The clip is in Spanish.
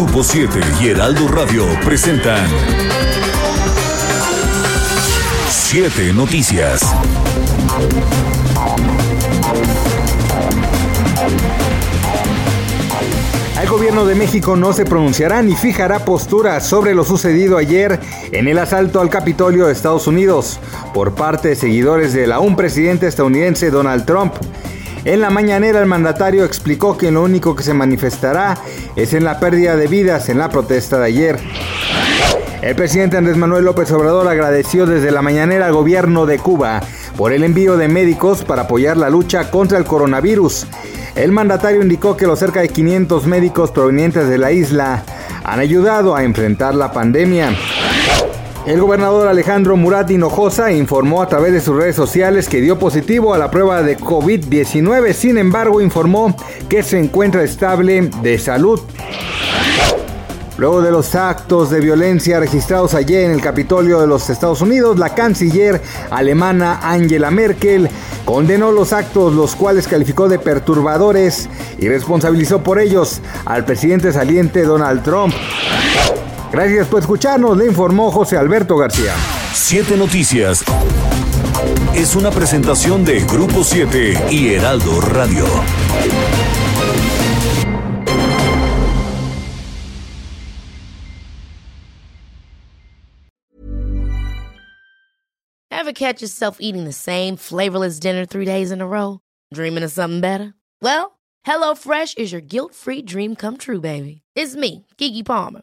Grupo 7 y Heraldo Radio presentan 7 Noticias. El gobierno de México no se pronunciará ni fijará postura sobre lo sucedido ayer en el asalto al Capitolio de Estados Unidos por parte de seguidores del aún presidente estadounidense Donald Trump. En la mañanera el mandatario explicó que lo único que se manifestará es en la pérdida de vidas en la protesta de ayer. El presidente Andrés Manuel López Obrador agradeció desde la mañanera al gobierno de Cuba por el envío de médicos para apoyar la lucha contra el coronavirus. El mandatario indicó que los cerca de 500 médicos provenientes de la isla han ayudado a enfrentar la pandemia. El gobernador Alejandro Murat Hinojosa informó a través de sus redes sociales que dio positivo a la prueba de COVID-19, sin embargo informó que se encuentra estable de salud. Luego de los actos de violencia registrados ayer en el Capitolio de los Estados Unidos, la canciller alemana Angela Merkel condenó los actos, los cuales calificó de perturbadores y responsabilizó por ellos al presidente saliente Donald Trump. Gracias por escucharnos, le informó José Alberto García. 7 Noticias. Es una presentación de Grupo 7 y Heraldo Radio. Ever catch yourself eating the same flavorless dinner three days in a row? Dreaming of something better? Well, HelloFresh is your guilt-free dream come true, baby. It's me, Kiki Palmer.